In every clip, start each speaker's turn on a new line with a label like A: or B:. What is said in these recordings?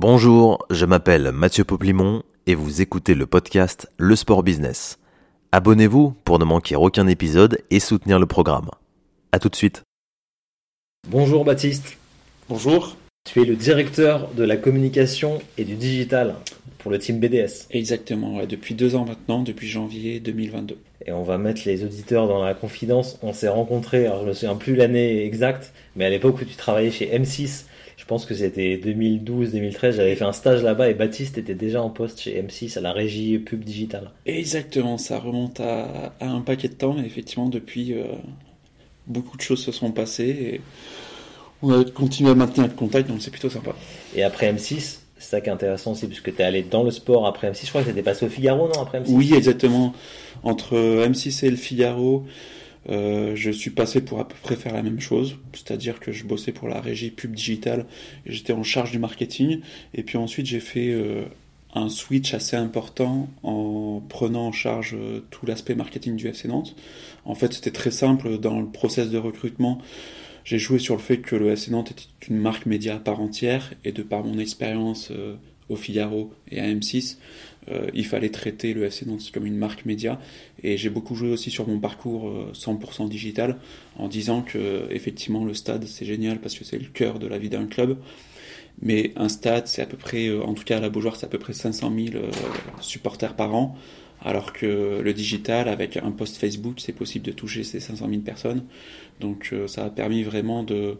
A: Bonjour, je m'appelle Mathieu Poplimon et vous écoutez le podcast Le Sport Business. Abonnez-vous pour ne manquer aucun épisode et soutenir le programme. A tout de suite.
B: Bonjour Baptiste.
C: Bonjour.
B: Tu es le directeur de la communication et du digital pour le team BDS.
C: Exactement, depuis deux ans maintenant, depuis janvier 2022.
B: Et on va mettre les auditeurs dans la confidence. On s'est rencontrés, alors je me souviens plus l'année exacte, mais à l'époque où tu travaillais chez M6, je pense que c'était 2012-2013, j'avais fait un stage là-bas et Baptiste était déjà en poste chez M6 à la régie pub digitale.
C: Exactement, ça remonte à, un paquet de temps, mais effectivement depuis, euh, beaucoup de choses se sont passées et on a continué à maintenir le contact, donc c'est plutôt sympa.
B: Et après M6, c'est ça qui est intéressant aussi, puisque tu es allé dans le sport après M6. Je crois que tu passé au Figaro, non Après M6
C: Oui, exactement. Entre M6 et le Figaro, euh, je suis passé pour à peu près faire la même chose. C'est-à-dire que je bossais pour la régie pub digitale et j'étais en charge du marketing. Et puis ensuite, j'ai fait euh, un switch assez important en prenant en charge euh, tout l'aspect marketing du FC Nantes. En fait, c'était très simple dans le process de recrutement j'ai joué sur le fait que le FC Nantes était une marque média à part entière et de par mon expérience au Figaro et à M6, euh, il fallait traiter le FC Nantes comme une marque média. Et j'ai beaucoup joué aussi sur mon parcours 100% euh, digital en disant que effectivement le stade c'est génial parce que c'est le cœur de la vie d'un club. Mais un stade, c'est à peu près, en tout cas à la Beaujoire, c'est à peu près 500 000 supporters par an alors que le digital, avec un post Facebook, c'est possible de toucher ces 500 000 personnes. Donc euh, ça a permis vraiment de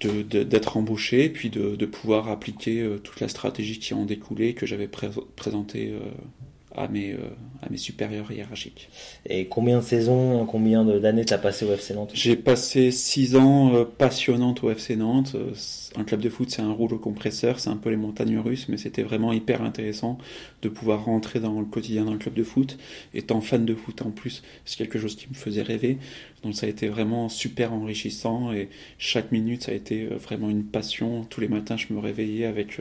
C: d'être embauché, puis de, pouvoir appliquer euh, toute la stratégie qui en découlait, que j'avais présentée euh, à mes, euh, à mes supérieurs hiérarchiques.
B: Et combien de saisons, combien d'années tu as passé au FC Nantes?
C: J'ai passé six ans euh, passionnantes au FC Nantes. Euh, un club de foot, c'est un rouleau compresseur, c'est un peu les montagnes russes, mais c'était vraiment hyper intéressant de pouvoir rentrer dans le quotidien d'un club de foot. Étant fan de foot en plus, c'est quelque chose qui me faisait rêver. Donc ça a été vraiment super enrichissant et chaque minute, ça a été vraiment une passion. Tous les matins, je me réveillais avec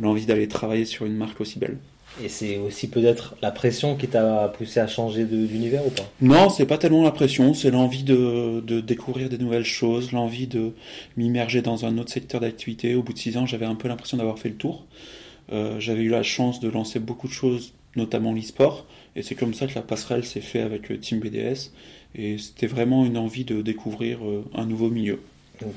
C: l'envie d'aller travailler sur une marque aussi belle.
B: Et c'est aussi peut-être la pression qui t'a poussé à changer d'univers ou pas?
C: Non, c'est pas tellement la pression, c'est l'envie de, de, découvrir des nouvelles choses, l'envie de m'immerger dans un autre secteur d'activité. Au bout de six ans, j'avais un peu l'impression d'avoir fait le tour. Euh, j'avais eu la chance de lancer beaucoup de choses, notamment l'e-sport, et c'est comme ça que la passerelle s'est faite avec euh, Team BDS, et c'était vraiment une envie de découvrir euh, un nouveau milieu.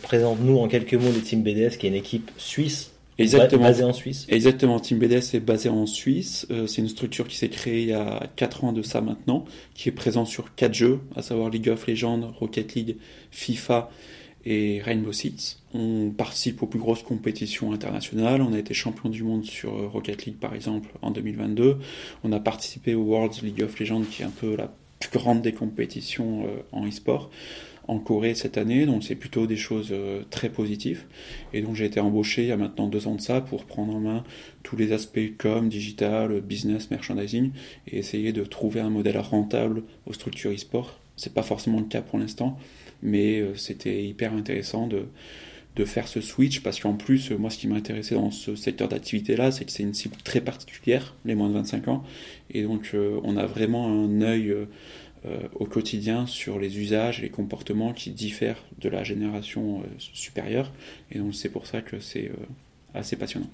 B: Présente-nous en quelques mots le Team BDS, qui est une équipe suisse
C: Exactement.
B: Basé en Suisse.
C: Exactement. Team BDS est basé en Suisse. Euh, c'est une structure qui s'est créée il y a 4 ans de ça maintenant, qui est présente sur 4 jeux, à savoir League of Legends, Rocket League, FIFA et Rainbow Six. On participe aux plus grosses compétitions internationales. On a été champion du monde sur euh, Rocket League par exemple en 2022. On a participé au World League of Legends qui est un peu la plus grande des compétitions euh, en e-sport en Corée cette année, donc c'est plutôt des choses euh, très positives. Et donc j'ai été embauché il y a maintenant deux ans de ça pour prendre en main tous les aspects comme digital, business, merchandising, et essayer de trouver un modèle rentable aux structures e-sport. C'est pas forcément le cas pour l'instant, mais euh, c'était hyper intéressant de, de faire ce switch parce qu'en plus, moi, ce qui m'intéressait dans ce secteur d'activité-là, c'est que c'est une cible très particulière, les moins de 25 ans, et donc euh, on a vraiment un œil euh, au quotidien sur les usages et les comportements qui diffèrent de la génération euh, supérieure. Et donc c'est pour ça que c'est euh, assez passionnant.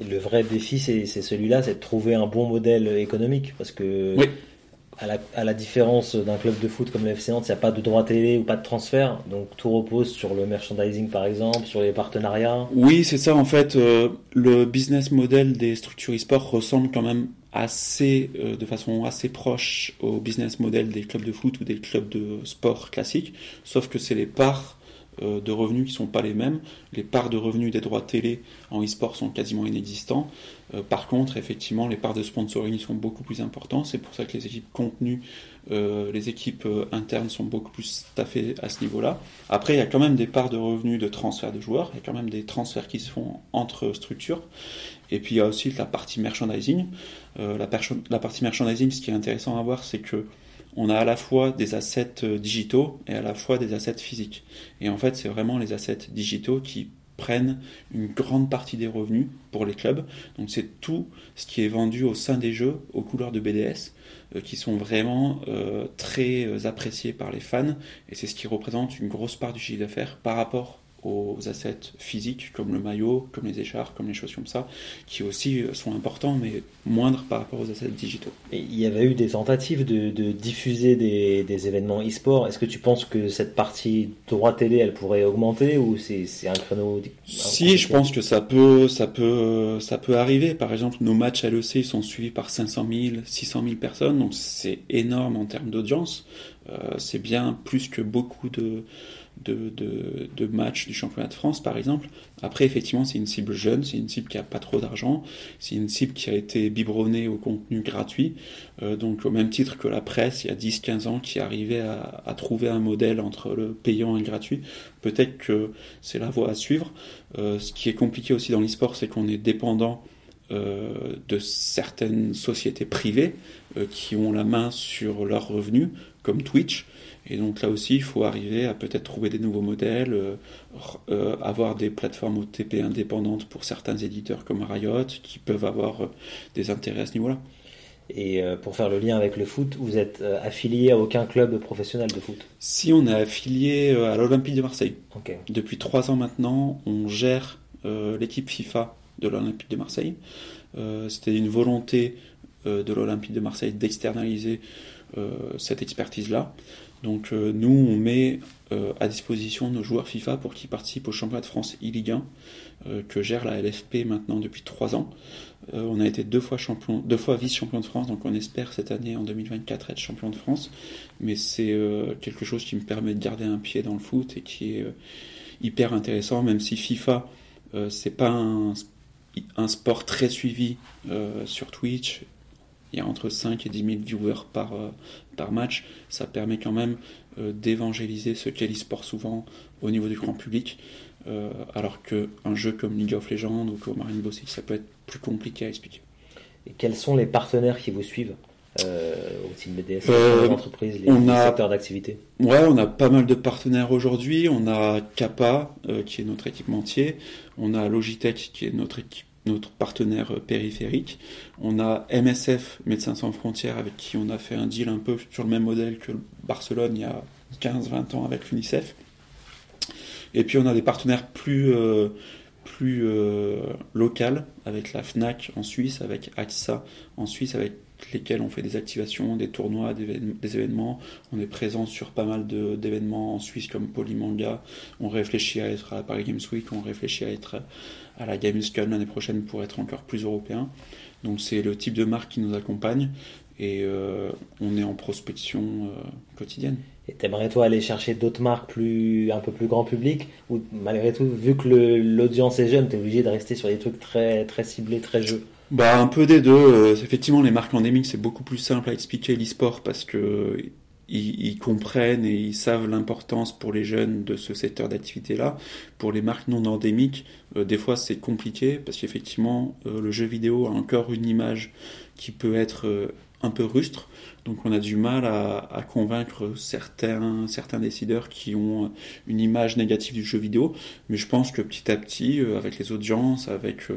B: le vrai défi, c'est celui-là, c'est de trouver un bon modèle économique. Parce que, à, la, différence d'un club de foot comme le FC Nantes, il n'y a pas de droit télé ou pas de transfert. Donc tout repose sur le merchandising, par exemple, sur les partenariats.
C: Oui, c'est ça. En fait, le business model des structures e-sport ressemble quand même assez, euh, de façon assez proche au business model des clubs de foot ou des clubs de sport classiques, sauf que c'est les parts de revenus qui sont pas les mêmes. Les parts de revenus des droits télé en e-sport sont quasiment inexistants. Euh, par contre, effectivement, les parts de sponsoring sont beaucoup plus importantes. C'est pour ça que les équipes contenues, les équipes internes sont beaucoup plus staffées à ce niveau-là. Après, il y a quand même des parts de revenus de transfert de joueurs. Il y a quand même des transferts qui se font entre structures. Et puis il y a aussi la partie merchandising. Euh, la, la, partie merchandising, ce qui est intéressant à voir, c'est que on a à la fois des assets euh, digitaux et à la fois des assets physiques. Et en fait, c'est vraiment les assets digitaux qui prennent une grande partie des revenus pour les clubs. Donc c'est tout ce qui est vendu au sein des jeux aux couleurs de BDS euh, qui sont vraiment très appréciés par les fans et c'est ce qui représente une grosse part du chiffre d'affaires par rapport aux assets physiques comme le maillot, comme les écharpes, comme les choses comme ça, qui aussi euh, sont importants mais moindres par rapport aux assets digitaux.
B: Et il y avait eu des tentatives de, diffuser des, des événements e-sport. Est-ce que tu penses que cette partie droit télé, elle pourrait augmenter ou c'est un créneau
C: Si, je pense que ça peut, ça peut, ça peut arriver. Par exemple, nos matchs à l'EC sont suivis par 500 000, 600 000 personnes, donc c'est énorme en termes d'audience. Euh, c'est bien plus que beaucoup de matchs du championnat de France, par exemple. Après, effectivement, c'est une cible jeune, c'est une cible qui n'a pas trop d'argent, c'est une cible qui a été biberonnée au contenu gratuit, euh, donc au même titre que la presse, il y a 10-15 ans, qui arrivait à, trouver un modèle entre le payant et le gratuit. Peut-être que c'est la voie à suivre. Euh, ce qui est compliqué aussi dans l'e-sport, c'est qu'on est dépendant euh, de certaines sociétés privées qui ont la main sur leurs revenus, comme Twitch. Et donc là aussi, il faut arriver à peut-être trouver des nouveaux modèles, euh, euh, avoir des plateformes OTP indépendantes pour certains éditeurs comme Riot, qui peuvent avoir euh, des intérêts à ce niveau-là.
B: Et pour faire le lien avec le foot, vous êtes affilié à aucun club professionnel de foot?
C: Si, on est affilié à l'Olympique de Marseille. Depuis trois ans maintenant, on gère l'équipe FIFA de l'Olympique de Marseille. C'était une volonté de l'Olympique de Marseille d'externaliser cette expertise-là. Donc euh, nous, on met euh, à disposition nos joueurs FIFA pour qu'ils participent au championnat de France e-Ligue 1 euh, que gère la LFP maintenant depuis trois ans. on a été deux fois champion, deux fois vice-champion de France, donc on espère cette année en 2024 être champion de France. Mais c'est quelque chose qui me permet de garder un pied dans le foot et qui est hyper intéressant, même si FIFA c'est pas un, sport très suivi sur Twitch il y a entre 5 et 10 000 viewers par, euh, par match. Ça permet quand même euh, d'évangéliser ce qu'est l'e-sport souvent au niveau du grand public. Euh, alors qu'un jeu comme League of Legends ou comme Rainbow Six, ça peut être plus compliqué à expliquer.
B: Et quels sont les partenaires qui vous suivent au team BDS, les entreprises, les, secteurs d'activité?
C: Ouais, on a pas mal de partenaires aujourd'hui. On a Kappa, qui est notre équipementier. On a Logitech, qui est notre équipe notre partenaire périphérique. On a MSF, Médecins sans frontières, avec qui on a fait un deal un peu sur le même modèle que Barcelone il y a 15-20 ans avec l'UNICEF. Et puis on a des partenaires plus, euh, plus euh, locales, avec la FNAC en Suisse, avec AXA en Suisse, avec lesquels on fait des activations, des tournois, des événements. On est présent sur pas mal d'événements en Suisse comme Polymanga. On réfléchit à être à Paris Games Week, on réfléchit à être à la Gamescom l'année prochaine pour être encore plus européen. Donc c'est le type de marque qui nous accompagne et euh, on est en prospection euh, quotidienne.
B: Et t'aimerais toi aller chercher d'autres marques plus un peu plus grand public ou malgré tout vu que l'audience est jeune, t'es obligé de rester sur des trucs très très ciblés, très jeux?
C: Bah, un peu des deux. Euh, effectivement, les marques endémiques, c'est beaucoup plus simple à expliquer l'e-sport parce que ils, comprennent et ils savent l'importance pour les jeunes de ce secteur d'activité-là. Pour les marques non endémiques, euh, des fois c'est compliqué parce qu'effectivement, euh, le jeu vidéo a encore une image qui peut être un peu rustre. Donc on a du mal à, à, convaincre certains, certains décideurs qui ont une image négative du jeu vidéo. Mais je pense que petit à petit, avec les audiences, avec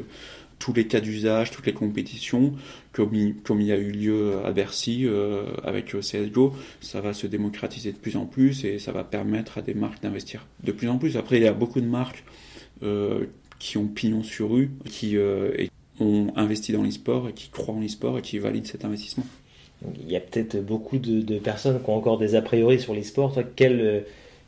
C: tous les cas d'usage, toutes les compétitions, comme il, y a eu lieu à Bercy euh, avec euh, CSGO, ça va se démocratiser de plus en plus et ça va permettre à des marques d'investir de plus en plus. Après, il y a beaucoup de marques euh, qui ont pignon sur rue, qui ont investi dans l'e-sport et qui croient en l'e-sport et qui valident cet investissement.
B: Il y a peut-être beaucoup de, personnes qui ont encore des a priori sur l'e-sport.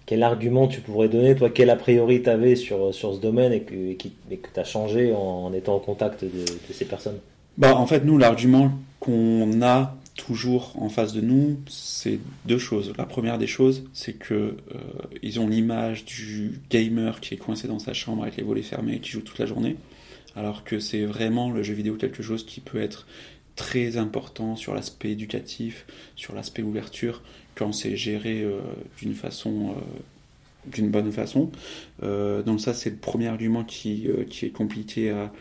B: Quel argument tu pourrais donner, toi, quel a priori tu avais sur, sur ce domaine et que, que tu as changé en, étant en contact de, ces personnes?
C: Bah, En fait, nous, l'argument qu'on a toujours en face de nous, c'est deux choses. La première des choses, c'est que euh, ils ont l'image du gamer qui est coincé dans sa chambre avec les volets fermés et qui joue toute la journée, alors que c'est vraiment le jeu vidéo quelque chose qui peut être très important sur l'aspect éducatif, sur l'aspect ouverture, quand c'est géré euh, d'une façon euh, d'une bonne façon. Euh, donc ça c'est le premier argument qui, qui est compliqué à,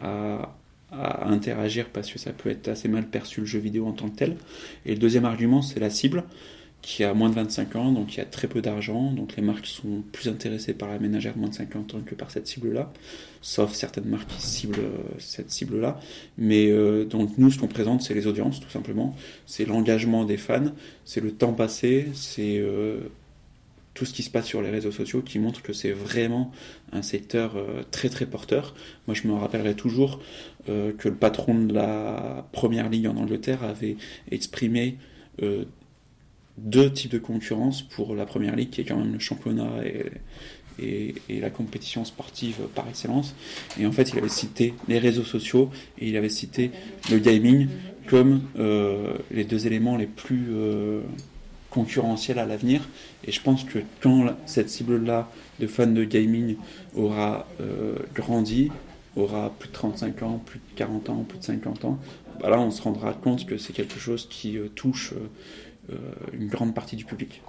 C: à, à, interagir parce que ça peut être assez mal perçu le jeu vidéo en tant que tel. Et le deuxième argument c'est la cible qui a moins de 25 ans, donc il y a très peu d'argent, donc les marques sont plus intéressées par la ménagère moins de 50 ans que par cette cible-là, sauf certaines marques qui ciblent euh, cette cible-là. Mais euh, donc nous, ce qu'on présente, c'est les audiences, tout simplement, c'est l'engagement des fans, c'est le temps passé, c'est euh, tout ce qui se passe sur les réseaux sociaux qui montre que c'est vraiment un secteur très très porteur. Moi je me rappellerai toujours que le patron de la première ligue en Angleterre avait exprimé deux types de concurrence pour la première ligue qui est quand même le championnat et, la compétition sportive par excellence. Et en fait, il avait cité les réseaux sociaux et il avait cité le gaming comme euh, les deux éléments les plus euh, concurrentiels à l'avenir. Et je pense que quand cette cible-là de fans de gaming aura euh, grandi, aura plus de 35 ans, plus de 40 ans, plus de 50 ans, bah là on se rendra compte que c'est quelque chose qui touche une grande partie du public.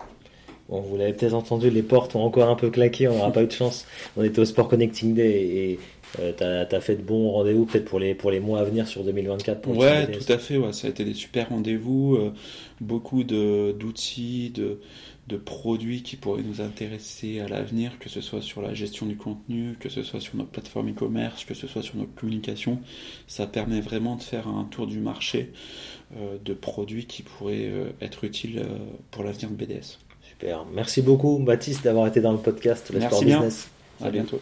B: Bon, vous l'avez peut-être entendu, les portes ont encore un peu claqué, on n'aura pas eu de chance. On était au Sport Connecting Day et euh, tu as, fait de bons rendez-vous peut-être pour les, pour les mois à venir sur 2024 pour
C: Ouais, tout à fait, ouais, ça a été des super rendez-vous, euh, beaucoup d'outils, de, de, produits qui pourraient nous intéresser à l'avenir, que ce soit sur la gestion du contenu, que ce soit sur notre plateforme e-commerce, que ce soit sur notre communication. Ça permet vraiment de faire un tour du marché euh, de produits qui pourraient être utiles pour l'avenir de BDS.
B: Super. Merci beaucoup, Baptiste, d'avoir été dans le podcast
C: Le Merci Sport bien. Business. À bientôt.